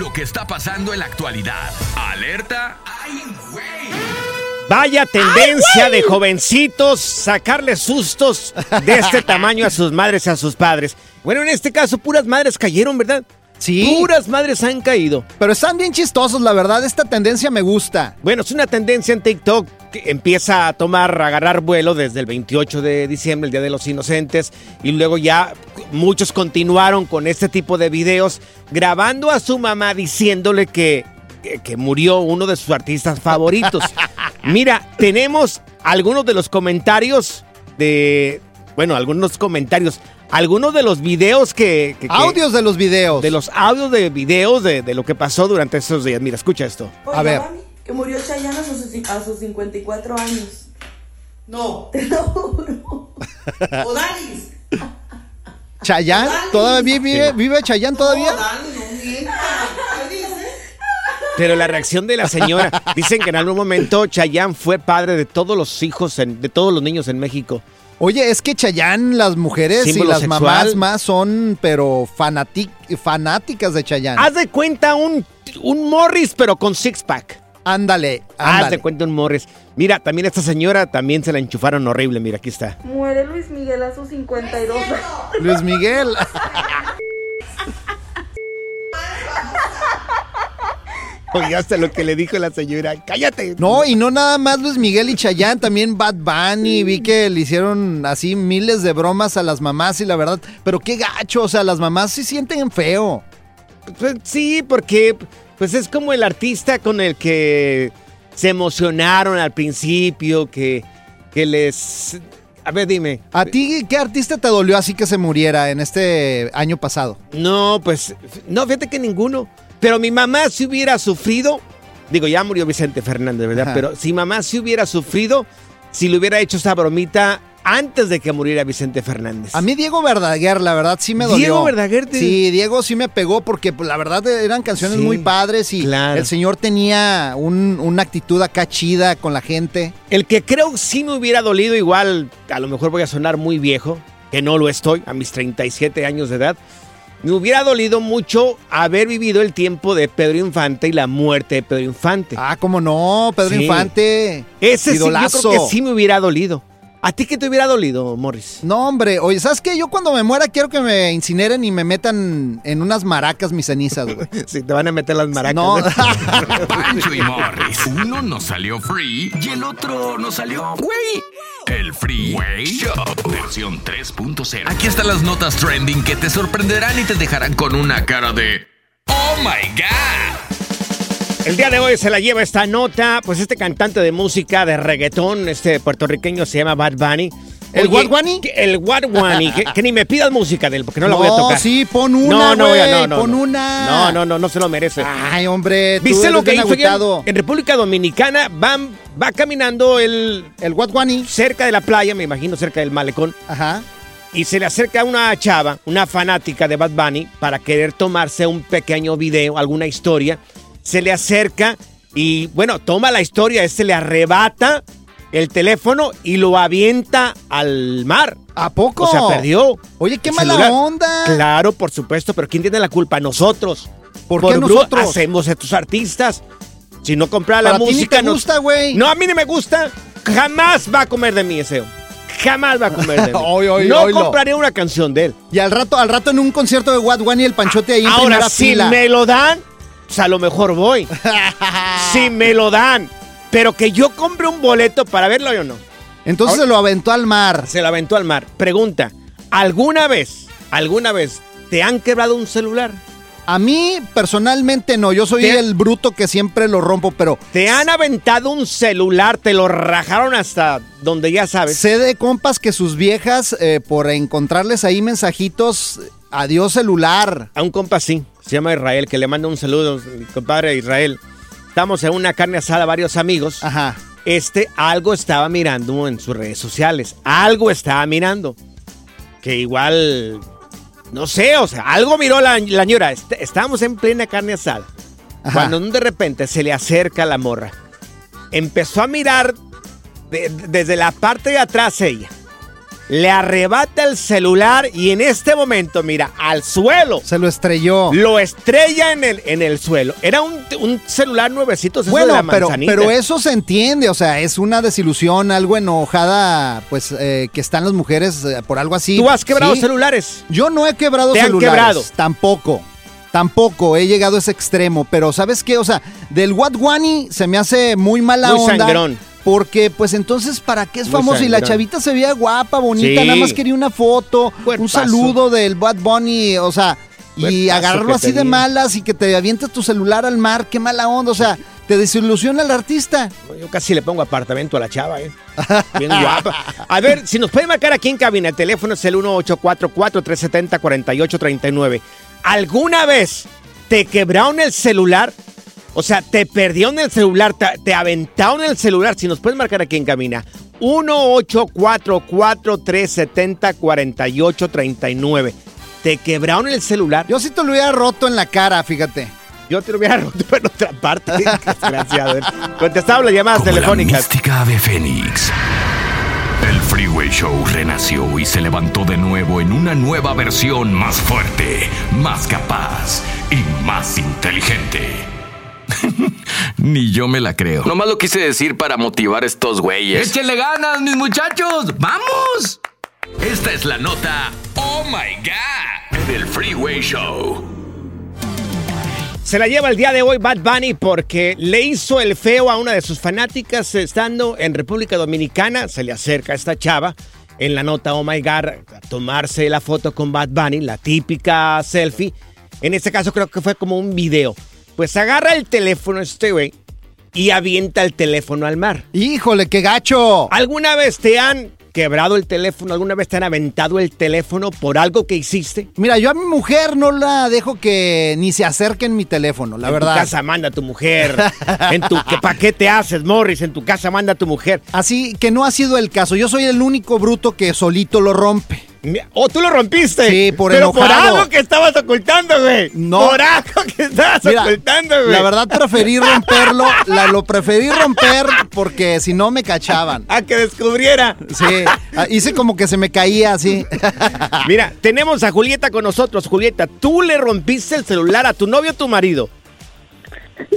Lo que está pasando en la actualidad. Alerta. Vaya tendencia de jovencitos sacarle sustos de este tamaño a sus madres y a sus padres. Bueno, en este caso, puras madres cayeron, ¿verdad? Sí. Puras madres han caído. Pero están bien chistosos, la verdad. Esta tendencia me gusta. Bueno, es una tendencia en TikTok empieza a tomar, a agarrar vuelo desde el 28 de diciembre, el Día de los Inocentes, y luego ya muchos continuaron con este tipo de videos grabando a su mamá diciéndole que, que, que murió uno de sus artistas favoritos. Mira, tenemos algunos de los comentarios de, bueno, algunos comentarios, algunos de los videos que... que- que- Audios de los videos. de los audios de videos de, de lo que pasó durante esos días. Mira, escucha esto. A ver. Que murió Chayanne a sus, a sus 54 años. No. Te lo juro. Odalis. ¿Chayán? ¿Todavía vive, vive Chayán todavía? Pero la reacción de la señora, dicen que en algún momento Chayanne fue padre de todos los hijos, en- de todos los niños en México. Oye, es que Chayán, las mujeres y las sexual. mamás más son, pero fanati- fanáticas de Chayán. Haz de cuenta un, un Morris, pero con six Ándale, ándale. de cuenta un Morris. Mira, también esta señora también se la enchufaron horrible. Mira, aquí está. Muere Luis Miguel a sus 52 años. Luis Miguel. Oigaste lo que le dijo la señora. ¡Cállate! No, y no nada más Luis Miguel y Chayán, también Bad Bunny. Vi que le hicieron así miles de bromas a las mamás y la verdad, pero qué gacho, o sea, las mamás sí sienten feo. Pues sí, porque pues es como el artista con el que se emocionaron al principio, que, que les... A ver, dime. ¿A ti qué artista te dolió así que se muriera en este año pasado? No, pues, no, fíjate que ninguno. Pero mi mamá si hubiera sufrido, digo, ya murió Vicente Fernández, ¿verdad? Ajá. Pero si mamá si hubiera sufrido, si le hubiera hecho esa bromita antes de que muriera Vicente Fernández. A mí Diego Verdaguer, la verdad sí me dolió. Diego Verdaguer te- Sí, Diego sí me pegó porque pues, la verdad eran canciones Sí, muy padres y claro. el señor tenía un- una actitud acá chida con la gente. El que creo sí me hubiera dolido igual, a lo mejor voy a sonar muy viejo, que no lo estoy, a mis 37 años de edad. Me hubiera dolido mucho haber vivido el tiempo de Pedro Infante y la muerte de Pedro Infante. Ah, cómo no, Pedro Sí. Infante. Ese sí, yo idolazo. creo que sí me hubiera dolido. ¿A ti qué te hubiera dolido, Morris? No, hombre, oye, ¿sabes qué? Yo cuando me muera quiero que me incineren y me metan en unas maracas mis cenizas, güey. Si te van a meter las maracas. No, Pancho y Morris. Uno nos salió free y el otro nos salió güey. El Freeway Show versión 3.0. Aquí están las notas trending que te sorprenderán y te dejarán con una cara de Oh my God. El día de hoy se la lleva esta nota, pues este cantante de música de reggaetón, este puertorriqueño se llama Bad Bunny. ¿El Oye, que- El Bunny, que, que ni me pidas música de él, porque no la voy a tocar. sí, pon una, no, no, güey, no, no, pon no. una. No, no, no, no se lo merece. Ay, hombre, tú ¿Viste eres lo que bien hizo ayer? En República Dominicana van, va caminando el, El What Bunny. cerca de la playa, me imagino cerca del malecón, Ajá. y se le acerca una chava, una fanática de Bad Bunny, para querer tomarse un pequeño video, alguna historia. Se le acerca y, bueno, toma la historia, este le arrebata el teléfono y lo avienta al mar. ¿A poco? O sea, perdió. Oye, qué mala celular. onda. Claro, por supuesto, pero ¿quién tiene la culpa? Nosotros. ¿Por qué bru- nosotros? hacemos estos artistas. Si no compra la Para ti ni música, te no- gusta, güey. No, a mí no me gusta. Jamás va a comer de mí ese. hombre. Jamás va a comer de mí. Oy, oy, no oylo. compraré una canción de él. Y al rato, al rato en un concierto de What Bunny el panchote ahí en Ahora, primera si fila. me lo dan, pues a lo mejor voy. si me lo dan. Pero que yo compre un boleto para verlo o no. Entonces Ahora- se lo aventó al mar. Se lo aventó al mar. Pregunta, ¿alguna vez, alguna vez te han quebrado un celular? A mí, personalmente, no. Yo soy ¿Te- el bruto que siempre lo rompo, pero ¿Te han aventado un celular? ¿Te lo rajaron hasta donde ya sabes? sé de compas que sus viejas, eh, por encontrarles ahí mensajitos, adiós celular. A un compa sí, se llama Israel, que le manda un saludo, compadre Israel. Estamos en una carne asada, varios amigos. Ajá. Este algo estaba mirando en sus redes sociales. Algo estaba mirando. Que igual, no sé, o sea, algo miró la, la ñora. Est- estábamos en plena carne asada. Ajá. Cuando de repente se le acerca la morra. Empezó a mirar de- desde la parte de atrás ella. Le arrebata el celular y en este momento, mira, al suelo. Se lo estrelló. Lo estrella en el, en el suelo. Era un, un celular nuevecito, de Bueno, la pero, manzanita. pero eso se entiende, o sea, es una desilusión, algo enojada, pues, eh, que están las mujeres eh, por algo así. ¿Tú has quebrado Sí. celulares? Yo no he quebrado ¿Te han celulares. quebrado? Tampoco. Tampoco he llegado a ese extremo, pero ¿sabes qué? O sea, del What Bunny se me hace muy mala Muy onda. sangrón. Porque, pues entonces, ¿para qué es Muy famoso? Y la chavita se veía guapa, bonita, Sí. nada más quería una foto, un saludo del Bad Bunny, o sea, y agarrarlo así de malas y que te avientes tu celular al mar, qué mala onda, o sea, te desilusiona el artista. Yo casi le pongo apartamento a la chava, ¿eh? Bien guapa. A ver, si nos puede marcar aquí en cabina, el teléfono es el 1844-370-4839. ¿Alguna vez te quebraron el celular? O sea, te perdieron el celular, te, te aventaron el celular. Si nos puedes marcar aquí en cabina, 1844-370-4839. ¿Te quebraron el celular? Yo sí te lo hubiera roto en la cara, fíjate. Yo te lo hubiera roto en otra parte. Desgraciado. Contestaba las llamadas Como la telefónicas. mística ave Fénix. El Freeway Show renació y se levantó de nuevo en una nueva versión más fuerte, más capaz y más inteligente. Ni yo me la creo. Nomás lo quise decir para motivar a estos güeyes. ¡Échenle ganas, mis muchachos! ¡Vamos! Esta es la nota Oh My God del Freeway Show. Se la lleva el día de hoy Bad Bunny porque le hizo el feo a una de sus fanáticas estando en República Dominicana. Se le acerca a esta chava en la nota Oh My God a tomarse la foto con Bad Bunny, la típica selfie. En este caso creo que fue como un video. Pues agarra el teléfono este güey y avienta el teléfono al mar. Híjole, qué gacho. ¿Alguna vez te han quebrado el teléfono? ¿Alguna vez te han aventado el teléfono por algo que hiciste? Mira, yo a mi mujer no la dejo que ni se acerque en mi teléfono, la en verdad. tu casa manda tu mujer. En tu, ¿qué, ¿Para qué te haces, Morris? En tu casa manda tu mujer. Así que no ha sido el caso. Yo soy el único bruto que solito lo rompe. ¿O tú lo rompiste? Sí, por Pero por enojado. algo que estabas ocultando, güey. No. Por algo que estabas Mira, ocultando, güey. la verdad preferí romperlo, la, lo preferí romper porque si no me cachaban. A que descubriera. Sí, ah, hice como que se me caía así. Mira, tenemos a Julieta con nosotros. Julieta, ¿tú le rompiste el celular a tu novio o tu marido?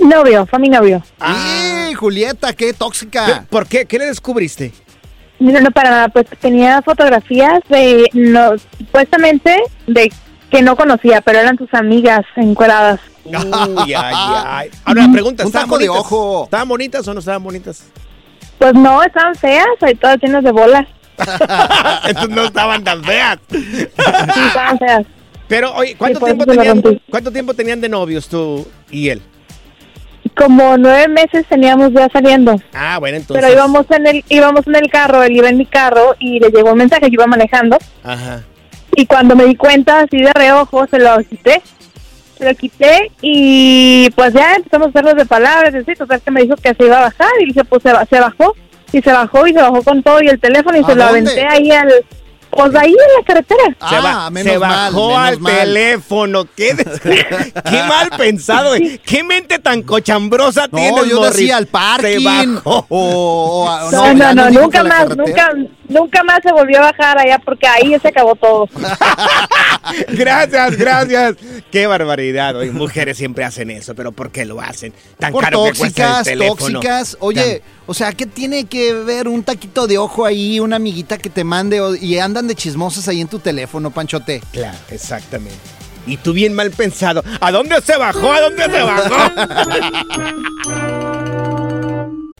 Novio, fue mi novio. ¡Y Julieta, qué tóxica! ¿Por qué? ¿Qué le descubriste? No, no, para nada, pues tenía fotografías de, no, supuestamente, de que no conocía, pero eran sus amigas encueradas. Uy, ay, ay. Ahora la pregunta, Un ¿estaban de bonitas? ojo. ¿Estaban bonitas o no estaban bonitas? Pues no, estaban feas, ahí todas llenas de bolas. Entonces no estaban tan feas. Sí, estaban feas. Pero, oye, ¿cuánto, Sí, tiempo tenían. ¿cuánto tiempo tenían de novios tú y él? Como nueve meses teníamos ya saliendo. Ah, bueno, entonces. Pero íbamos en el íbamos en el carro, él iba en mi carro y le llegó un mensaje, yo iba manejando. Ajá. Y cuando me di cuenta así de reojo, se lo quité. Se lo quité y pues ya empezamos a hacernos de palabras, así, total que me dijo que se iba a bajar y dije, pues se, se bajó. Y se bajó y se bajó con todo y el teléfono y ¿A se lo aventé ahí al... Pues ahí en la carretera. Se, ba- Ah, menos se mal, bajó menos al mal. teléfono. ¿Qué, qué mal pensado. eh. ¿Qué mente tan cochambrosa No, tienes, yo Morris? decía al Se parking. bajó. O, o a- No, no, no, dijo nunca más, nunca, nunca más se volvió a bajar allá porque ahí se acabó todo. Gracias, gracias. Qué barbaridad. Oye, mujeres siempre hacen eso, pero ¿por qué lo hacen? Tan Por caro que cuesta el tóxicas, teléfono. tóxicas. Oye, o sea, ¿qué tiene que ver un taquito de ojo ahí, una amiguita que te mande o- y andan de chismosas ahí en tu teléfono, Panchote? Claro, exactamente. Y tú bien mal pensado. ¿A dónde se bajó? ¿A dónde se bajó?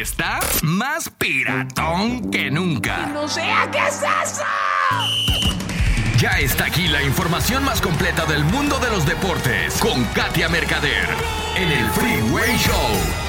Está más piratón que nunca. ¡No sea qué es eso! Ya está aquí la información más completa del mundo de los deportes con Katia Mercader en el Freeway Show.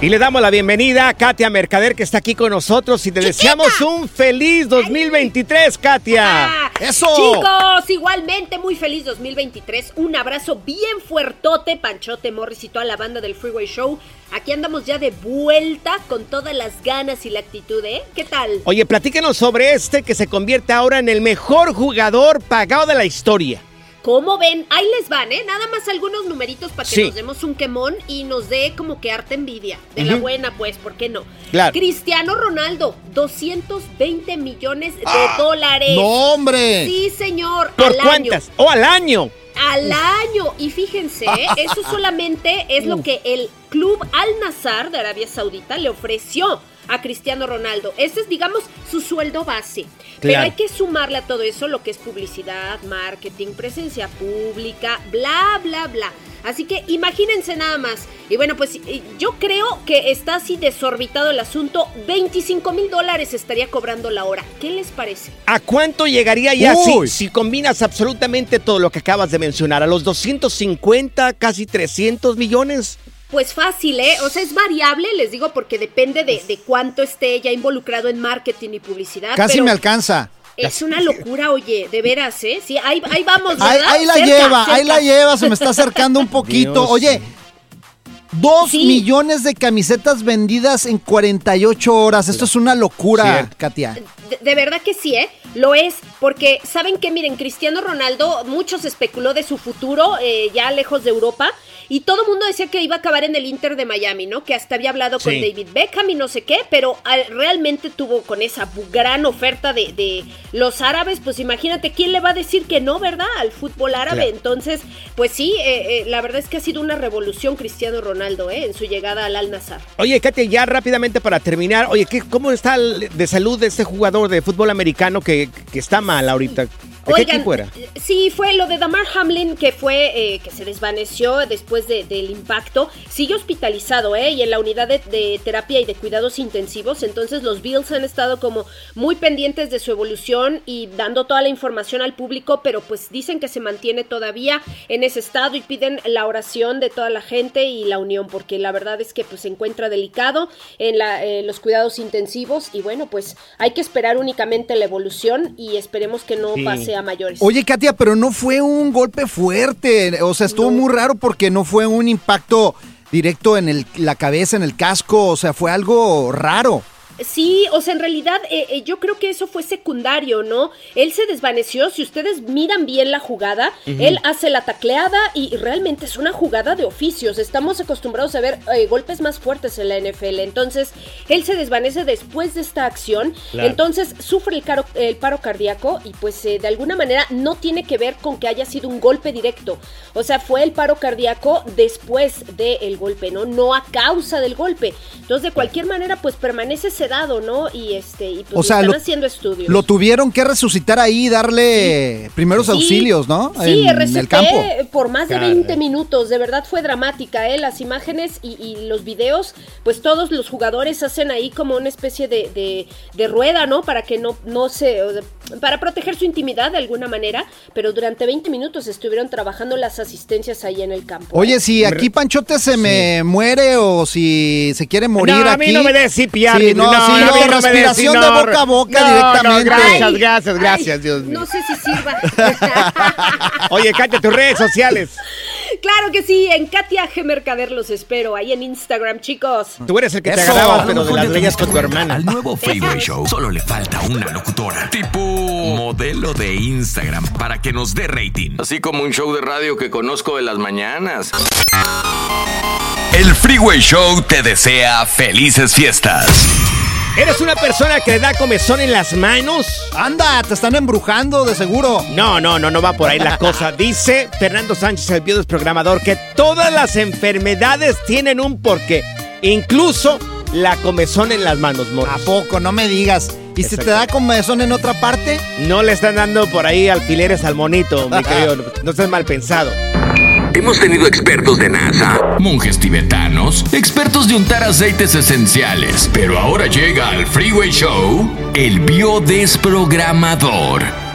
Y le damos la bienvenida a Katia Mercader, que está aquí con nosotros. Y te deseamos un feliz 2023, Katia. ¡Eso! Chicos, igualmente muy feliz 2023. Un abrazo bien fuertote, Panchote Morris y toda la banda del Freeway Show. Aquí andamos ya de vuelta con todas las ganas y la actitud, ¿eh? ¿Qué tal? Oye, platícanos sobre este que se convierte ahora en el mejor jugador pagado de la historia. ¿Cómo ven? Ahí les van, ¿eh? Nada más algunos numeritos para que Sí. nos demos un quemón y nos dé como que arte envidia. De la buena, pues, ¿por qué no? Claro. Cristiano Ronaldo, 220 millones de Ah, dólares. ¡no, hombre! Sí, señor. ¿Por al año. cuántas? ¡O al año! Al año. Y fíjense, ¿eh? eso solamente es lo que el club Al Nazar de Arabia Saudita le ofreció a Cristiano Ronaldo. Ese es, digamos, su sueldo base. Pero hay que sumarle a todo eso lo que es publicidad, marketing, presencia pública, bla, bla, bla. Así que imagínense nada más. Y bueno, pues yo creo que está así desorbitado el asunto. 25 mil dólares estaría cobrando la hora. ¿Qué les parece? ¿A cuánto llegaría ya si, si combinas absolutamente todo lo que acabas de mencionar? ¿A los 250, casi 300 millones? Pues fácil, ¿eh? O sea, es variable, les digo, porque depende de, de cuánto esté ya involucrado en marketing y publicidad. Casi pero me alcanza. Es una locura, oye, de veras, ¿eh? Sí, ahí, ahí vamos, ¿verdad? Ahí, ahí la Cerca, lleva, ahí la lleva, se me está acercando un poquito. Dios. Oye, dos millones de camisetas vendidas en 48 horas. Esto es una locura. Katia. De, de verdad que sí, ¿eh? Lo es, porque saben que, miren, Cristiano Ronaldo, mucho se especuló de su futuro eh, ya lejos de Europa. Y todo el mundo decía que iba a acabar en el Inter de Miami, ¿no? Que hasta había hablado con. David Beckham y no sé qué, pero realmente tuvo con esa gran oferta de, de los árabes, pues imagínate quién le va a decir que no, ¿verdad? Al fútbol árabe. Claro. Entonces, pues sí, eh, eh, la verdad es que ha sido una revolución Cristiano Ronaldo, ¿eh? En su llegada al Al Nazar. Oye, Katia, ya rápidamente para terminar. Oye, ¿qué, ¿cómo está el- de salud de este jugador de fútbol americano que, que está mal ahorita? ¿De qué Oigan, equipo era? Sí, fue lo de Damar Hamlin que fue eh, que se desvaneció después de- del impacto. Sigue hospitalizado, ¿eh? Y en la unidad de, de terapia y de cuidados intensivos. Entonces los Bills han estado como muy pendientes de su evolución y dando toda la información al público, pero pues dicen que se mantiene todavía en ese estado y piden la oración de toda la gente y la unión, porque la verdad es que pues se encuentra delicado en la, eh, los cuidados intensivos y bueno, pues hay que esperar únicamente la evolución y esperemos que no Sí. pase a mayores. Oye, Katia, pero no fue un golpe fuerte. O sea, estuvo muy raro porque no fue un impacto directo en el- la cabeza, en el casco. O sea, fue algo raro. Sí, o sea, en realidad eh, eh, yo creo que eso fue secundario, ¿no? Él se desvaneció, si ustedes miran bien la jugada, él hace la tacleada y realmente es una jugada de oficios. Estamos acostumbrados a ver eh, golpes más fuertes en la NFL. Entonces, él se desvanece después de esta acción. Claro. Entonces, sufre el, caro- el paro cardíaco y pues de alguna manera no tiene que ver con que haya sido un golpe directo. O sea, fue el paro cardíaco después del golpe, ¿no? No a causa del golpe. Entonces, de cualquier manera, pues permanece sedado, ¿no? Y este, y pues O sea, están lo- haciendo estudios. Lo tuvieron que resucitar ahí y darle primeros Sí, auxilios, ¿no? Sí, en el campo. por más de Caray. 20 minutos. De verdad fue dramática, ¿eh? Las imágenes y, y los videos, pues todos los jugadores hacen ahí como una especie de, de- de rueda, ¿no? Para que no, no se. Para proteger su intimidad de alguna manera. Pero durante 20 minutos estuvieron trabajando las asistencias ahí en el campo. Oye, si aquí Panchote se me muere o si se quiere morir no, a aquí. mí no me des CPR. Sí, no, sí, respiración de boca a boca no, directamente. No, gracias, Ay, gracias, gracias, Dios mío. No sé si sirva. Oye, Katia, tus redes sociales. Claro que sí, en Katia G. Mercader los espero, ahí en Instagram, chicos. Tú eres el que te Eso. A lo pero de las te diste con tu hermana. Al nuevo Freeway Show solo le falta una locutora. Tipo modelo de Instagram para que nos dé rating. Así como un show de radio que conozco de las mañanas. El Freeway Show te desea felices fiestas. ¿Eres una persona que le da comezón en las manos? Anda, te están embrujando de seguro. No, no, no, no va por ahí la cosa. Dice Fernando Sánchez, el biodesprogramador, que todas las enfermedades tienen un porqué. Incluso la comezón en las manos, Morris. ¿A poco? No me digas. ¿Y si te da comezón en otra parte? No le están dando por ahí alfileres al monito, mi querido. No estés mal pensado. Hemos tenido expertos de NASA, monjes tibetanos, expertos de untar aceites esenciales. Pero ahora llega al Freeway Show el biodesprogramador.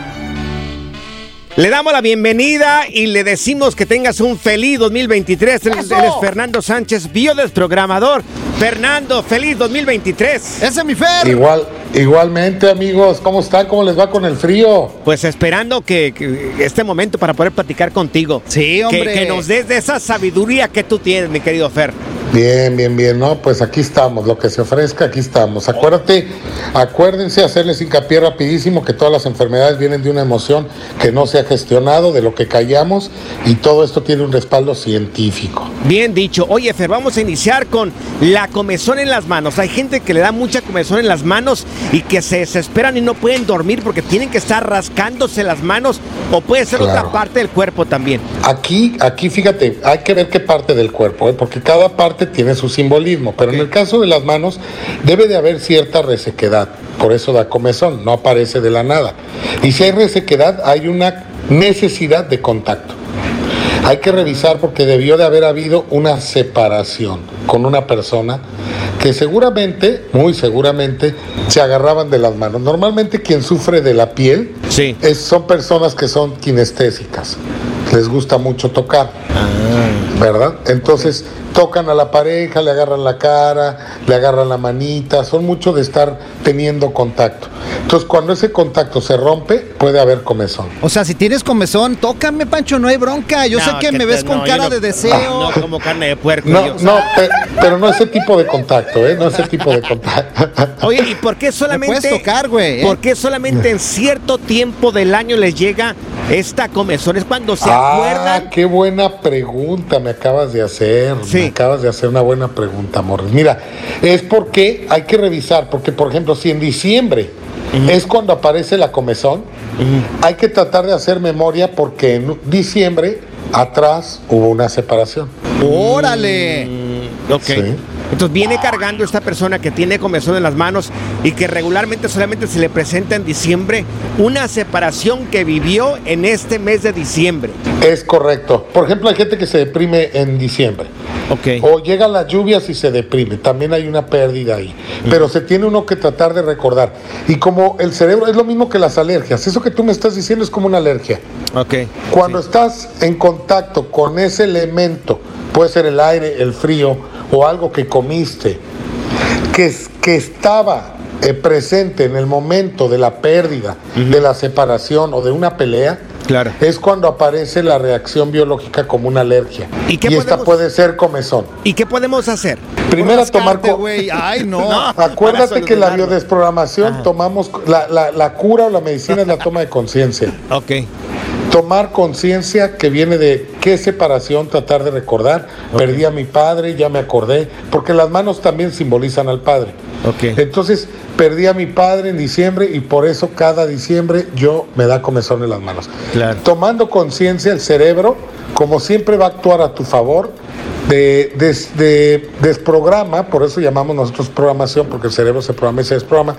Le damos la bienvenida y le decimos que tengas un feliz 2023. Él ¡Eso! él es Fernando Sánchez, biodesprogramador. Fernando, feliz 2023. Ese es mi Fer. Igual, igualmente, amigos, ¿cómo están? ¿Cómo les va con el frío? Pues esperando que, que este momento para poder platicar contigo. Sí, hombre. Que, que nos des de esa sabiduría que tú tienes, mi querido Fer. Bien, bien, bien, ¿no? Pues aquí estamos, lo que se ofrezca, aquí estamos. Acuérdate, acuérdense hacerles hincapié rapidísimo que todas las enfermedades vienen de una emoción que no se ha gestionado, de lo que callamos, y todo esto tiene un respaldo científico. Bien dicho. Oye, Fer, vamos a iniciar con la comezón en las manos. Hay gente que le da mucha comezón en las manos y que se desesperan y no pueden dormir porque tienen que estar rascándose las manos o puede ser Claro. otra parte del cuerpo también. Aquí, aquí fíjate, hay que ver qué parte del cuerpo, ¿eh? porque cada parte tiene su simbolismo, pero en el caso de las manos debe de haber cierta resequedad, por eso da comezón, no aparece de la nada. Y si hay resequedad, hay una necesidad de contacto. Hay que revisar porque debió de haber habido una separación con una persona que seguramente, muy seguramente, se agarraban de las manos. Normalmente quien sufre de la piel es- son personas que son kinestésicas. Les gusta mucho tocar. ¿Verdad? Entonces tocan a la pareja, le agarran la cara, le agarran la manita, son mucho de estar teniendo contacto. Entonces cuando ese contacto se rompe, puede haber comezón. O sea, si tienes comezón, tócame, Pancho, no hay bronca. Yo sé que me te- ves con no, cara no- de deseo. No como carne de puerco. No, yo. no, pe- pero no ese tipo de contacto, ¿eh? No ese tipo de contacto. Oye, ¿y por qué solamente puedes tocar, güey, ¿eh? ¿Por qué solamente en cierto tiempo del año les llega esta comezón? Es cuando se ah, acuerdan. qué buena pregunta me acabas de hacer. Acabas de hacer una buena pregunta, Morris. Mira, es porque hay que revisar, porque por ejemplo, si en diciembre es cuando aparece la comezón, hay que tratar de hacer memoria porque en diciembre atrás hubo una separación. ¡Órale! Ok. Sí. Entonces viene cargando esta persona que tiene comezón en las manos y que regularmente solamente se le presenta en diciembre una separación que vivió en este mes de diciembre. Es correcto. Por ejemplo, hay gente que se deprime en diciembre. Ok. O llegan las lluvias y se deprime. También hay una pérdida ahí. Pero se tiene uno que tratar de recordar. Y como el cerebro es lo mismo que las alergias. Eso que tú me estás diciendo es como una alergia. Ok. Cuando estás en contacto con ese elemento, puede ser el aire, el frío o algo que comiste, que, que estaba eh, presente en el momento de la pérdida, de la separación o de una pelea, Claro. es cuando aparece la reacción biológica como una alergia. ¿Y qué esta podemos- puede ser comezón. ¿Y qué podemos hacer? Primero tomar... Ay, no. Acuérdate que la biodesprogramación tomamos, la, la- la cura o la medicina es la toma de conciencia. Ok. Tomar conciencia que viene de qué separación tratar de recordar. Perdí a mi padre, ya me acordé, porque las manos también simbolizan al padre. Ok. Entonces, perdí a mi padre en diciembre y por eso cada diciembre yo me da comezón en las manos. Claro. Tomando conciencia, el cerebro, como siempre, va a actuar a tu favor. De, des- de- desprograma, por eso llamamos nosotros programación, porque el cerebro se programa y se desprograma,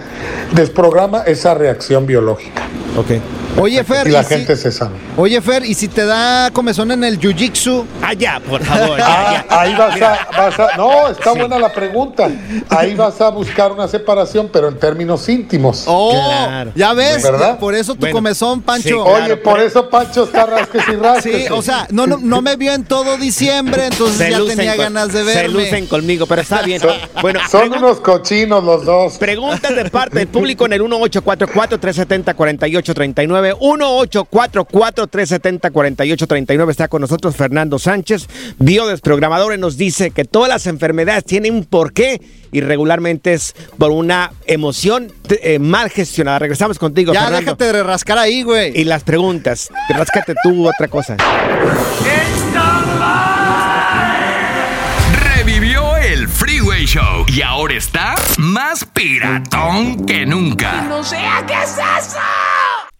desprograma esa reacción biológica. Ok. Oye, Fer, Y la ¿y si- gente se sana. Oye, Fer, ¿y si te da comezón en el jiu-jitsu? Ah, ya, por favor. Ah, ya. ahí vas a, vas a- No, está buena la pregunta. Ahí vas a buscar una separación, pero en términos íntimos. Oh, Claro. ya ves, ¿Verdad? por eso tu Bueno, comezón, Pancho. sí, Oye, claro, por pero- eso Pancho está rasques y rasques. Sí, o sea, no, no, no me vio en todo diciembre, entonces ya tenía con- ganas de Se verme. lucen conmigo, pero está bien. Bueno, Son unos cochinos los dos. Preguntas de parte del público en el 1844-370-4839. 1844-370-4839. Está con nosotros Fernando Sánchez, biodesprogramador, y nos dice que todas las enfermedades tienen un porqué y regularmente es por una emoción eh, mal gestionada. Regresamos contigo, Ya Fernando. déjate de rascar ahí, güey. Y las preguntas. Ráscate tú otra cosa. Revivió el Freeway Show y ahora está más piratón que nunca.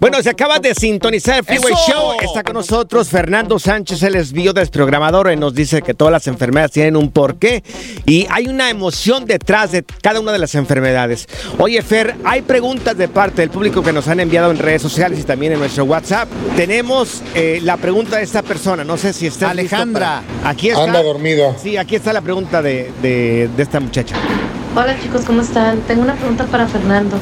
Bueno, se acaba de sintonizar el Freeway ¡Eso! Show. Está con nosotros Fernando Sánchez, él es biodesprogramador y nos dice que todas las enfermedades tienen un porqué y hay una emoción detrás de cada una de las enfermedades. Oye, Fer, hay preguntas de parte del público que nos han enviado en redes sociales y también en nuestro WhatsApp. Tenemos eh, la pregunta de esta persona, no sé si está Alejandra. Aquí está. Anda dormido. Sí, aquí está la pregunta de, de- de esta muchacha. Hola chicos, ¿cómo están? Tengo una pregunta para Fernando.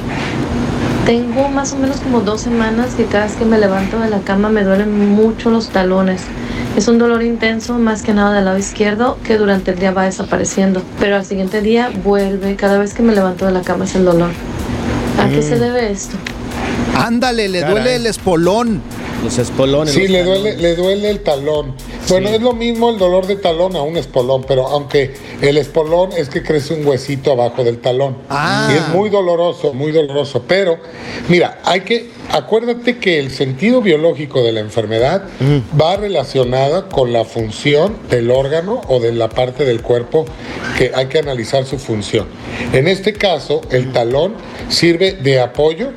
Tengo más o menos como dos semanas que cada vez que me levanto de la cama me duelen mucho los talones. Es un dolor intenso, más que nada del lado izquierdo, que durante el día va desapareciendo. Pero al siguiente día vuelve. Cada vez que me levanto de la cama es el dolor. ¿A qué se Mm. debe esto? Ándale, le Caray. duele el espolón. Los espolones. Sí, los le duele, le duele el talón. Bueno, Sí. es lo mismo el dolor de talón a un espolón, pero aunque el espolón es que crece un huesito abajo del talón. Ah. Y es muy doloroso, muy doloroso. Pero, mira, hay que, acuérdate que el sentido biológico de la enfermedad va relacionada con la función del órgano o de la parte del cuerpo que hay que analizar su función. En este caso, el talón sirve de apoyo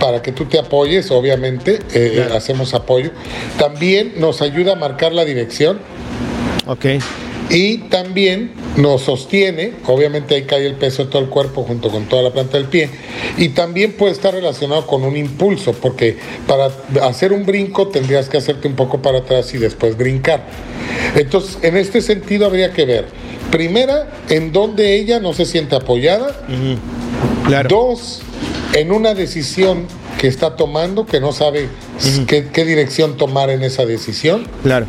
para que tú te apoyes, obviamente, eh, hacemos apoyo. También nos ayuda a marcar la dirección. Ok. Y también nos sostiene, obviamente ahí cae el peso de todo el cuerpo junto con toda la planta del pie, y también puede estar relacionado con un impulso, porque para hacer un brinco tendrías que hacerte un poco para atrás y después brincar. Entonces, en este sentido habría que ver, primera, en donde ella no se siente apoyada, dos, en una decisión que está tomando, que no sabe qué, qué dirección tomar en esa decisión. Claro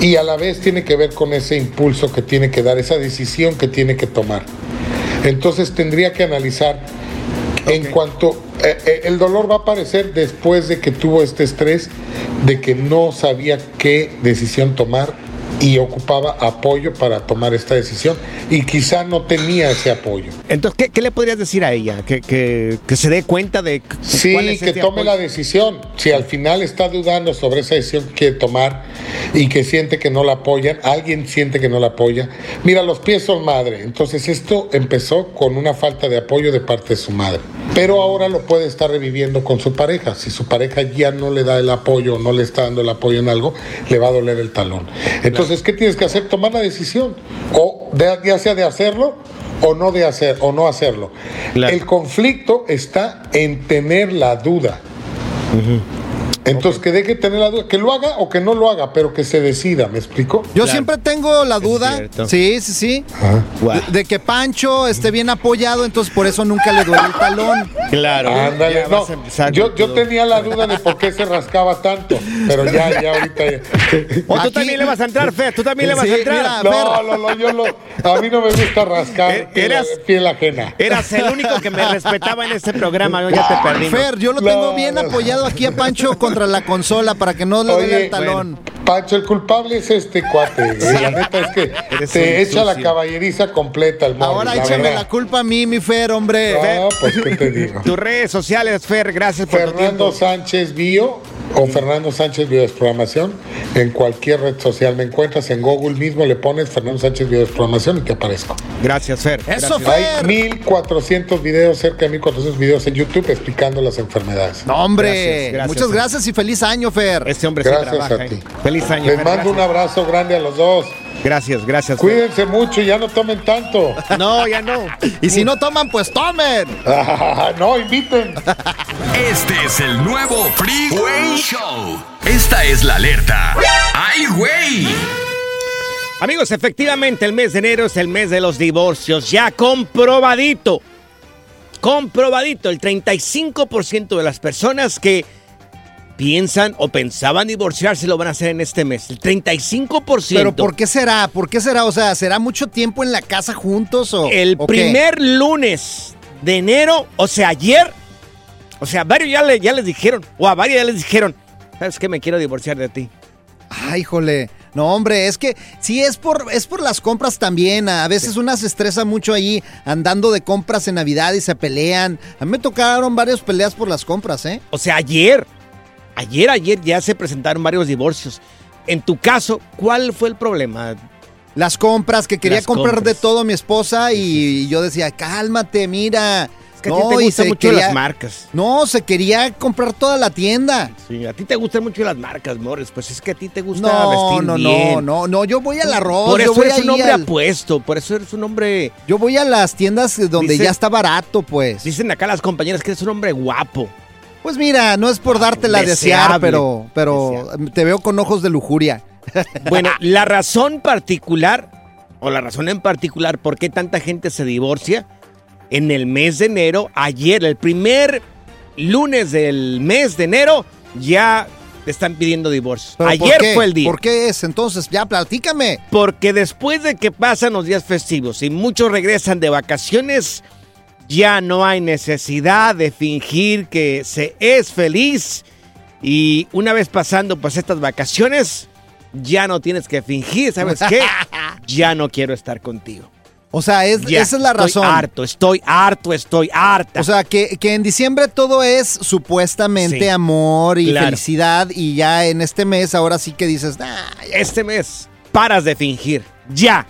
y a la vez tiene que ver con ese impulso que tiene que dar, esa decisión que tiene que tomar. Entonces tendría que analizar en cuanto eh, eh, el dolor va a aparecer después de que tuvo este estrés, de que no sabía qué decisión tomar y ocupaba apoyo para tomar esta decisión y quizá no tenía ese apoyo. Entonces, ¿qué, le podrías decir a ella? Que, que, que se dé cuenta de... Sí, que tome la decisión. Si al final está dudando sobre esa decisión que quiere tomar y que siente que no la apoyan, alguien siente que no la apoya, mira, los pies son madre. Entonces esto empezó con una falta de apoyo de parte de su madre. Pero ahora lo puede estar reviviendo con su pareja. Si su pareja ya no le da el apoyo o no le está dando el apoyo en algo, le va a doler el talón. Entonces, ¿qué tienes que hacer? Tomar la decisión. O ya sea de hacerlo o no de hacer o no hacerlo. El conflicto está en tener la duda. Entonces, que deje tener la duda, que lo haga o que no lo haga, pero que se decida, ¿me explico? Yo siempre tengo la duda, sí, sí, sí, de, de, que Pancho esté bien apoyado, entonces por eso nunca le duele el talón. Claro. Ándale, no, yo, yo tenía la duda de por qué se rascaba tanto, pero ya, ya ahorita ya. O tú también le vas a entrar, Fer, tú también le vas a entrar. no, no, no, yo lo, a mí no me gusta rascar Er- eras- piel ajena. Eras el único que me respetaba en este programa, yo ya te perdí. Fer, yo lo tengo bien apoyado aquí a Pancho contra la consola para que no le Oye, el talón. Pancho, el culpable es este cuate. La neta es que Eres te echa la caballeriza completa el Morris, Ahora la échame verdad. la culpa a mí, mi Fer, hombre. No, pues qué te digo. Tus redes sociales, Fer, gracias por tu Fernando tiempo. Sánchez Bio o Fernando Sánchez Biodesprogramación. En cualquier red social me encuentras. En Google mismo le pones Fernando Sánchez Biodesprogramación y te aparezco. Gracias, Fer. Eso, Gracias. Fer. Hay 1400 videos, cerca de 1400 videos en YouTube explicando las enfermedades. No, hombre. Gracias, gracias, Muchas gracias y feliz año, Fer. Este hombre sí Gracias trabaja. a ¿eh? ti. Feliz año. Les Fer, mando un abrazo grande a los dos. Gracias, gracias. Fer. Cuídense mucho y ya no tomen tanto. No, ya no. Y si no toman, pues tomen. no, inviten. Este es el nuevo Freeway Show. Esta es la alerta. ¡Ay, güey! Amigos, efectivamente el mes de enero es el mes de los divorcios, ya comprobadito. Comprobadito, el 35% de las personas que piensan o pensaban divorciarse lo van a hacer en este mes. El 35%. Pero ¿por qué será? ¿Por qué será? O sea, ¿será mucho tiempo en la casa juntos o El o qué? primer lunes de enero, o sea, ayer, o sea, varios ya, le- ya les dijeron, o a varios ya les dijeron, ¿sabes qué? Me quiero divorciar de ti. Ay, híjole. No, hombre, es que sí es por es por las compras también. A veces una se estresa mucho ahí andando de compras en Navidad y se pelean. A mí me tocaron varias peleas por las compras, ¿eh? O sea, ayer, ayer, ayer ya se presentaron varios divorcios. En tu caso, ¿cuál fue el problema? Las compras, que quería Las comprar compras. de todo mi esposa y yo decía, cálmate, mira. Es que a ti te gustan mucho las marcas. No, se quería comprar toda la tienda. Sí, a ti te gustan mucho las marcas, Morris. Pues es que a ti te gusta No, vestir no, bien. no, no, no, yo voy al arroz. Por yo eso voy eres un hombre al- apuesto, por eso eres un hombre... Yo voy a las tiendas donde Dice- ya está barato, pues. Dicen acá las compañeras que eres un hombre guapo. Pues mira, no es por dártela a desear, pero, pero te veo con ojos de lujuria. Bueno, la razón particular, o la razón en particular por qué tanta gente se divorcia en el mes de enero, ayer, el primer lunes del mes de enero, ya te están pidiendo divorcio. ¿Pero por Ayer fue el día. ¿Por qué es? Entonces, ya platícame. Porque después de que pasan los días festivos y muchos regresan de vacaciones, ya no hay necesidad de fingir que se es feliz. Y una vez pasando pues estas vacaciones, ya no tienes que fingir, ¿sabes qué? Ya no quiero estar contigo. O sea, es, Ya, esa es la estoy razón. harto, estoy harto, estoy harta. O sea, que, que en diciembre todo es supuestamente Sí. amor y Claro. felicidad y ya en este mes ahora sí que dices, "Nah, este mes paras de fingir. Ya.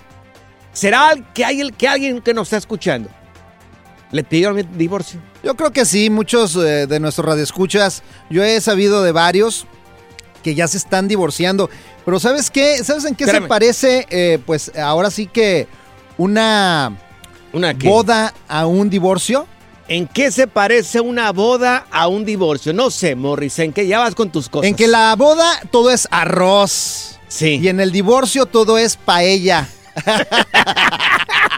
¿Será que hay el, que alguien que nos está escuchando le pidieron divorcio. Yo creo que sí, muchos eh, de nuestros radioescuchas, yo he sabido de varios que ya se están divorciando. Pero ¿sabes qué? ¿Sabes en qué Espérame. se parece? Eh, pues ahora sí que una, ¿Una qué? boda a un divorcio. ¿En qué se parece una boda a un divorcio? No sé, Morris, ¿en qué ya vas con tus cosas? En que la boda todo es arroz. Sí. Y en el divorcio todo es paella.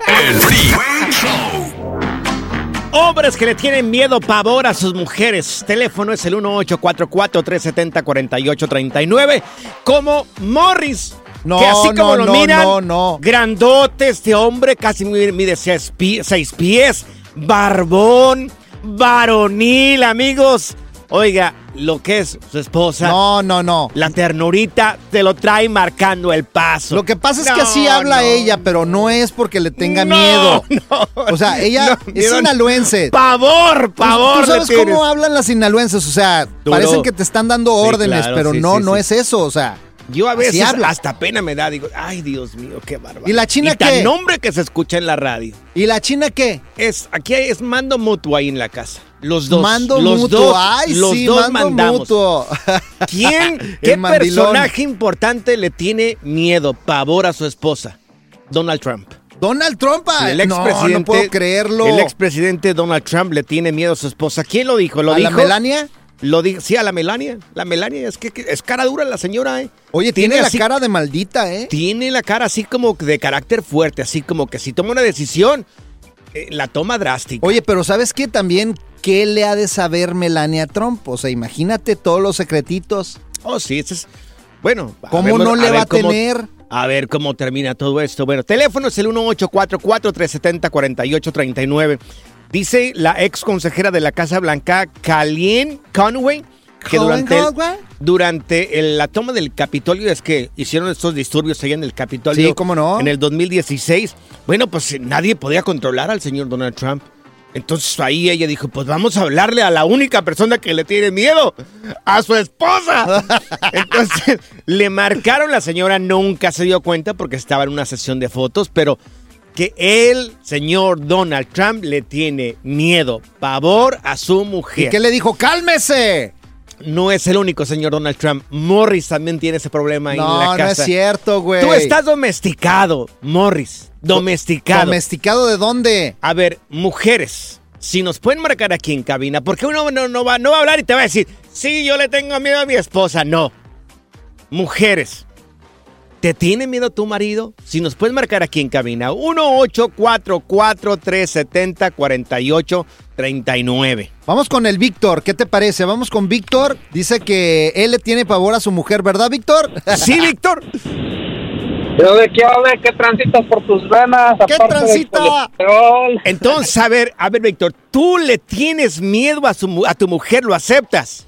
El Freeway Show. Hombres que le tienen miedo, pavor a sus mujeres. Teléfono es el 1844-370-4839. Como Morris. No, que así como no, lo no, miran, no, no. grandote este hombre, casi mide, seis, pi- seis pies, barbón, varonil, amigos. Oiga, lo que es su esposa. No, no, no. La ternurita te lo trae marcando el paso. Lo que pasa es que así habla no. ella, pero no es porque le tenga No, miedo. no. O sea, ella es sinaloense. Pavor, ¿Tú- pavor. ¿Tú sabes le tienes. cómo hablan las sinaloenses? O sea, Duro. parecen que te están dando Sí, órdenes, claro, pero sí, no, sí, no es eso. O sea, Yo a veces hasta pena me da, digo, ay Dios mío, qué bárbaro. ¿Y la china y qué? nombre que se escucha en la radio. ¿y la china qué? Es, aquí es mando mutuo ahí en la casa. Los dos. Mando los mutuo. Dos, Ay, los sí, dos mando mandamos. mutuo. ¿Quién, qué personaje importante le tiene miedo, pavor a su esposa? Donald Trump. Donald Trump. El no, expresidente. no puedo creerlo. El expresidente Donald Trump le tiene miedo a su esposa. ¿Quién lo dijo? ¿Lo ¿A la dijo? Melania? Lo dijo, sí, a la Melania. La Melania es que, que es cara dura la señora, ¿eh? Oye, tiene, la así- cara de maldita, ¿eh? Tiene la cara así como de carácter fuerte, así como que si toma una decisión, eh, la toma drástica. Oye, pero ¿sabes qué? También, ¿qué le ha de saber Melania Trump? O sea, imagínate todos los secretitos. Oh, sí, ese es. Bueno, a ¿Cómo ver, no le ver va a cómo- tener? A ver cómo termina todo esto. Bueno, teléfono es el 1844-370-4839. Dice la ex consejera de la Casa Blanca, Kalien Conway, que durante, el- durante el- la toma del Capitolio, es que hicieron estos disturbios allá en el Capitolio. Sí, cómo no. En el 2016. Bueno, pues nadie podía controlar al señor Donald Trump. Entonces ahí ella dijo, pues vamos a hablarle a la única persona que le tiene miedo, a su esposa. Entonces le marcaron, la señora nunca se dio cuenta porque estaba en una sesión de fotos, pero que el señor Donald Trump le tiene miedo, pavor a su ¿Y mujer. qué le dijo? ¡Cálmese! No es el único señor Donald Trump. Morris también tiene ese problema ahí en la No, no casa. es cierto, güey. Tú estás domesticado, Morris. Domesticado. ¿Domesticado de dónde? A ver, mujeres, si nos pueden marcar aquí en cabina, porque uno no, no va, no va a hablar y te va a decir, sí, yo le tengo miedo a mi esposa. No. Mujeres, ¿te tiene miedo tu marido? Si nos pueden marcar aquí en cabina, 1-844-370-4839. Vamos con el Víctor, ¿qué te parece? Vamos con Víctor. Dice que él le tiene pavor a su mujer, ¿verdad, Víctor? Sí, Víctor. De qué hable, qué transitas por tus venas, ¿Qué transita? Entonces, a ver, a ver, Víctor, ¿tú le tienes miedo a, su, a tu mujer? ¿Lo aceptas?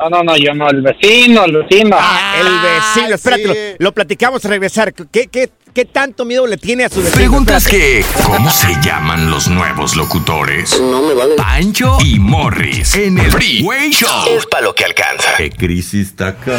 No, no, no, yo no, el vecino, el vecino. Ah, el vecino, espérate, lo, lo platicamos a regresar. ¿Qué, qué, ¿Qué tanto miedo le tiene a su vecino? Preguntas que, ¿cómo se llaman los nuevos locutores? No me vale. Pancho y Morris en el Freeway Show. Es para lo que alcanza. ¿Qué crisis está acá?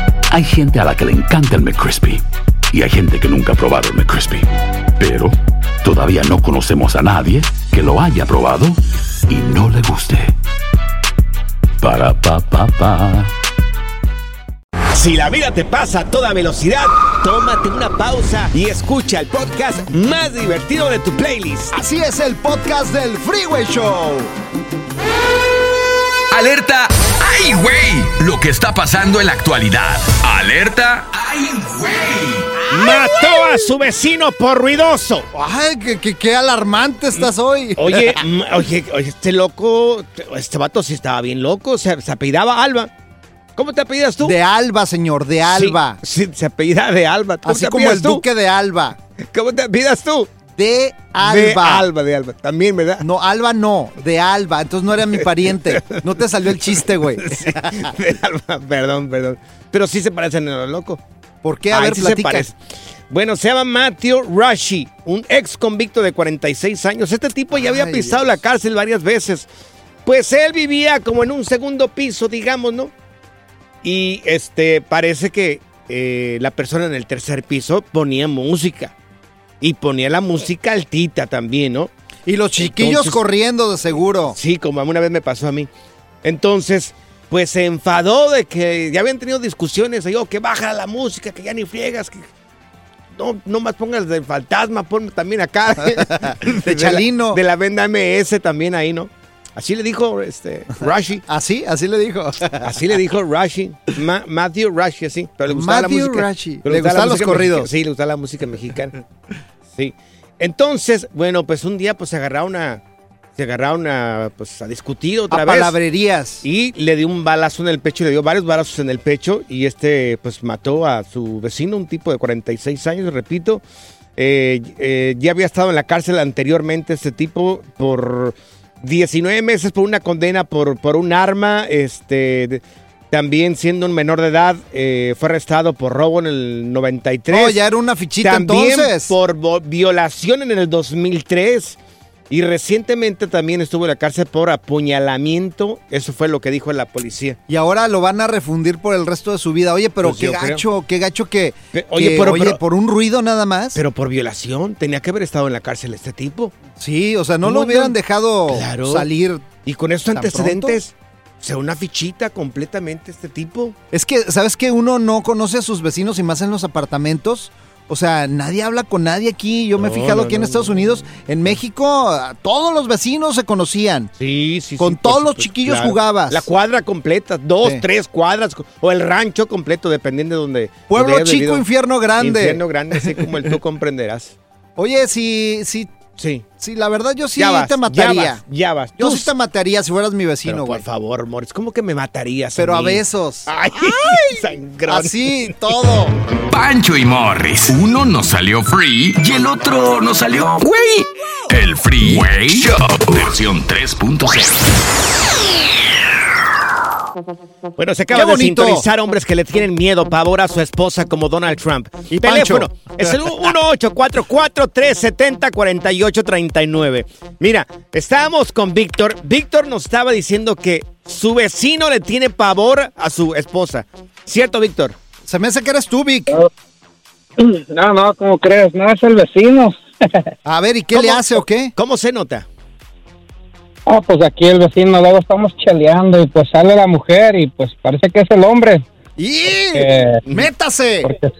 Hay gente a la que le encanta el McCrispy y hay gente que nunca ha probado el McCrispy. Pero todavía no conocemos a nadie que lo haya probado y no le guste. Para pa pa pa. Si la vida te pasa a toda velocidad, tómate una pausa y escucha el podcast más divertido de tu playlist. Así es el podcast del Freeway Show. Alerta, ¡ay, güey! Lo que está pasando en la actualidad. Alerta, ¡ay, güey! Mató a su vecino por ruidoso. Ay, qué, qué- qué alarmante estás hoy. Oye, oye, oye, este loco, este vato sí estaba bien loco, se, se apellidaba Alba. ¿Cómo te apellidas tú? De Alba, señor, de Alba. Sí, sí, se apellida de Alba. ¿Cómo Así te como el tú? duque de Alba. ¿Cómo te apellidas tú? De Alba. De Alba, de Alba. También, ¿verdad? No, Alba no, de Alba. Entonces no era mi pariente. No te salió el chiste, güey. De Alba, perdón, perdón. Pero sí se parecen a lo loco. ¿Por qué? A Ay, ver, sí se platica. parece. Bueno, se llama Matthew Rashi, un ex convicto de 46 años. Este tipo ya había Ay, pisado la cárcel varias veces. Pues él vivía como en un segundo piso, digamos, ¿no? Y este, parece que eh, la persona en el tercer piso ponía música. Y ponía la música altita también, ¿no? Y los chiquillos Entonces- corriendo, de seguro. Sí, como una vez me pasó a mí. Entonces, pues se enfadó de que ya habían tenido discusiones. Yo, que baja la música, que ya ni friegas. Que... No, no más pongas de fantasma, ponme también acá. De Chalino. La, de la venda MS también ahí, ¿no? Así le dijo este, Rashi. Así, así le dijo. Así le dijo Rashi. Ma- Matthew Rashi, así. Pero le gustaba Matthew la música. Rashi. pero Le gustaban los corridos. Sí, le gustaba la música mexicana. Sí. Entonces, bueno, pues un día pues se agarraron a, se agarraron a, pues, a discutir otra A vez. palabrerías. Y le dio un balazo en el pecho, le dio varios balazos en el pecho y este pues mató a su vecino, un tipo de 46 años, repito. Eh, eh, ya había estado en la cárcel anteriormente este tipo por 19 meses por una condena por, por un arma. Este, de- también siendo un menor de edad, eh, fue arrestado por robo en el 93. Oh, ya era una fichita También entonces. por violación en el 2003. Y recientemente también estuvo en la cárcel por apuñalamiento. Eso fue lo que dijo la policía. Y ahora lo van a refundir por el resto de su vida. Oye, pero Pues qué creo. gacho, qué gacho que. Pe- oye, que, pero- oye, pero- por un ruido nada más. Pero por violación, tenía que haber estado en la cárcel este tipo. sí, o sea, no ¿Cómo lo hubieran no? dejado Claro. salir. Y con estos ¿Tan antecedentes, o sea, una fichita completamente este tipo. Es que, ¿sabes que Uno no conoce a sus vecinos y más en los apartamentos. O sea, nadie habla con nadie aquí. Yo me he No, fijado no, aquí en no, Estados no. Unidos. En México, a todos los vecinos se conocían. Sí, sí. Con sí, por todos los supuesto, chiquillos jugabas. La cuadra completa, dos, Sí. tres cuadras, o el rancho completo, dependiendo de donde. Pueblo donde hayas chico, vivido. infierno grande. Infierno grande, así como el tú comprenderás. Oye, si, si, Sí. si la verdad yo sí Ya vas, te mataría. Ya vas, ya vas. Yo Tú- sí te mataría si fueras mi Pero vecino, por güey. favor, Morris, ¿cómo que me matarías? Pero a mí? besos. Ay, sangrón. Así, todo. Pancho y Morris. Uno nos salió free y el otro nos salió güey. El Freeway Show. Versión 3.0. Bueno, se acaba de sintonizar hombres que le tienen miedo, pavor a su esposa como Donald Trump. Y Teléfono Pancho. es el 1844-370-4839. Mira, estábamos con Víctor. Víctor nos estaba diciendo que su vecino le tiene pavor a su esposa. ¿Cierto, Víctor? Se me hace que eres tú, Vic. No, no, ¿cómo crees? No, es el vecino. A ver, ¿y qué le ¿Cómo- hace o qué? ¿Cómo se nota? Ah, pues aquí el vecino, luego estamos cheleando y pues sale la mujer y pues parece que es el hombre. ¡Y! ¡Métase! Porque,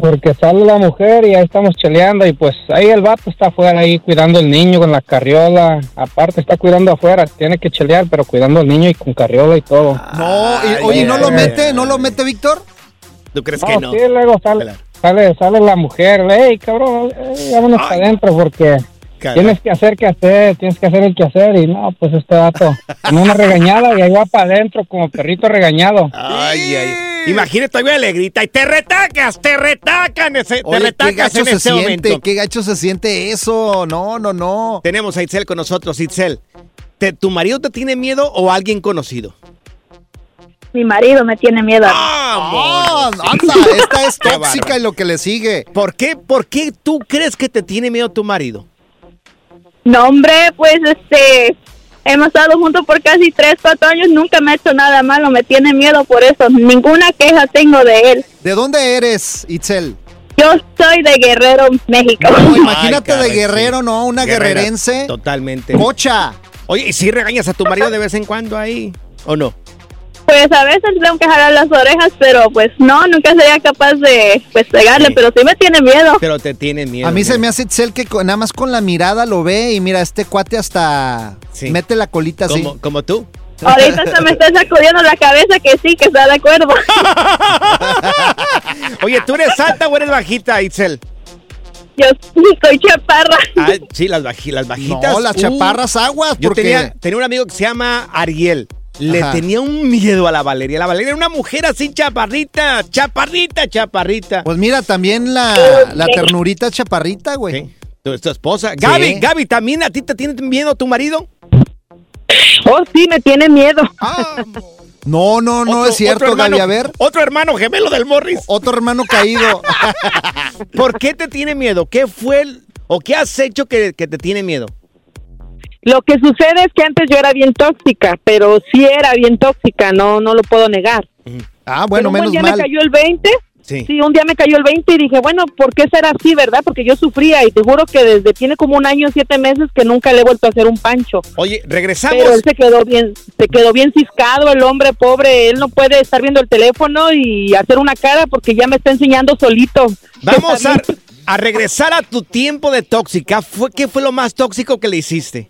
porque sale la mujer y ahí estamos cheleando y pues ahí el vato está afuera ahí cuidando al niño con la carriola. Aparte está cuidando afuera, tiene que chelear, pero cuidando al niño y con carriola y todo. No, y- Ay, oye, ¿no ay, lo ay, mete? ¿No lo mete, Víctor? ¿Tú crees No, que no? sí, luego sale, sale, sale la mujer, hey cabrón, eh, vámonos para adentro porque Caray. tienes que hacer que hacer, tienes que hacer el que hacer y no, pues este dato, con una regañada y ahí va para adentro como perrito regañado. Ay, ay. Imagínate todavía le grita y te retacas, te retacan, ese, te Oye, retacas gacho en se ese siente, momento. qué gacho se siente eso. No, no, no. Tenemos a Itzel con nosotros. Itzel, ¿te- ¿tu marido te tiene miedo o alguien conocido? Mi marido me tiene miedo. Ah, anda, esta es tóxica y lo que le sigue. ¿Por qué, ¿Por qué tú crees que te tiene miedo tu marido? No, hombre, pues este, hemos estado juntos por casi tres, cuatro años, nunca me ha hecho nada malo, me tiene miedo por eso, ninguna queja tengo de él. ¿De dónde eres, Itzel? Yo soy de Guerrero, México. No, imagínate Ay, de guerrero, sí. ¿no? Una Guerrera, guerrerense. Totalmente. Cocha. Oye, ¿y si regañas a tu marido de vez en cuando ahí? ¿O no? Pues a veces tengo que jalar las orejas, pero pues no, nunca sería capaz de pues pegarle, pero sí me tiene miedo. Pero te tiene miedo. A mí se me hace Itzel que nada más con la mirada lo ve y mira, este cuate hasta mete la colita así. Como, como tú. Ahorita se me está sacudiendo la cabeza que sí, que está de acuerdo. Oye, ¿tú eres alta o eres bajita, Itzel? Yo soy chaparra. Ah, sí, las, baji- las bajitas. No, las chaparras aguas, Yo porque- tenía, tenía un amigo que se llama Ariel. Le Ajá. tenía un miedo a la Valeria. La Valeria era una mujer así chaparrita, chaparrita, chaparrita. Pues mira, también la, la ternurita chaparrita, güey. Tu, tu esposa. Gaby, Sí. Gaby, ¿también a ti te tiene miedo tu marido? Oh, sí, me tiene miedo. No, no, no Otro- es cierto, hermano- Gaby. A ver. Otro hermano gemelo del Morris. Otro hermano caído. ¿Por qué te tiene miedo? ¿Qué fue el- o qué has hecho que, que te tiene miedo? Lo que sucede es que antes yo era bien tóxica, pero sí era bien tóxica, no no lo puedo negar. Ah, Pero bueno, un menos día mal. me cayó el 20. Sí. un día me cayó el 20 y dije, bueno, ¿por qué será así, verdad? Porque yo sufría y te juro que desde tiene como un año, siete meses que nunca le he vuelto a hacer un pancho. Oye, regresamos. Pero él se quedó bien, se quedó bien ciscado, el hombre pobre, él no puede estar viendo el teléfono y hacer una cara porque ya me está enseñando solito. Vamos a, a regresar a tu tiempo de tóxica. ¿Fue, ¿Qué fue lo más tóxico que le hiciste?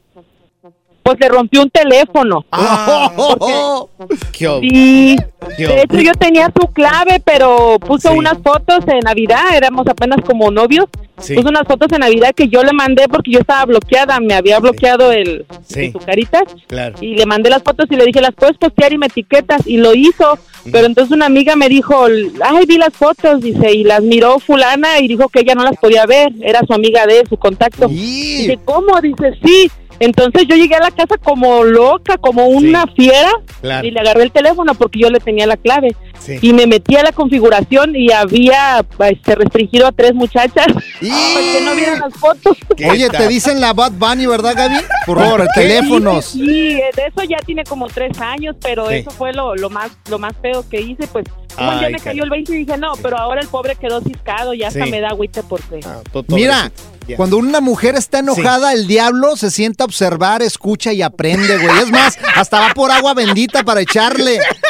Pues le rompió un teléfono. ¿Qué hubo? Sí, ¿Qué de hecho yo tenía su clave, pero puso unas fotos en Navidad, éramos apenas como novios. Sí. Puso unas fotos en Navidad que yo le mandé porque yo estaba bloqueada, me había bloqueado el su carita Claro. y le mandé las fotos y le dije, "Las puedes postear y me etiquetas" y lo hizo. Pero entonces una amiga me dijo, "Ay, vi las fotos", dice, y las miró fulana y dijo que ella no las podía ver, era su amiga de su contacto. Dice, "¿Cómo?" Dice, "Sí." Entonces yo llegué a la casa como loca, como una fiera, Claro. y le agarré el teléfono porque yo le tenía la clave. Sí. Y me metí a la configuración y había este, restringido a tres muchachas para que no vieran las fotos. Oye, te dicen la Bad Bunny, ¿verdad, Gaby? Por, ¿Por teléfonos. Sí, sí, de eso ya tiene como tres años, pero eso fue lo, lo más lo más feo que hice, pues un día Ay, me cayó el 20 y dije, no, pero ahora el pobre quedó ciscado y hasta Sí. me da agüite porque... Mira, cuando una mujer está enojada, el diablo se sienta a observar, escucha y aprende, güey. Es más, hasta va por agua bendita para echarle.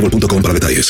boostmobile.com para detalles.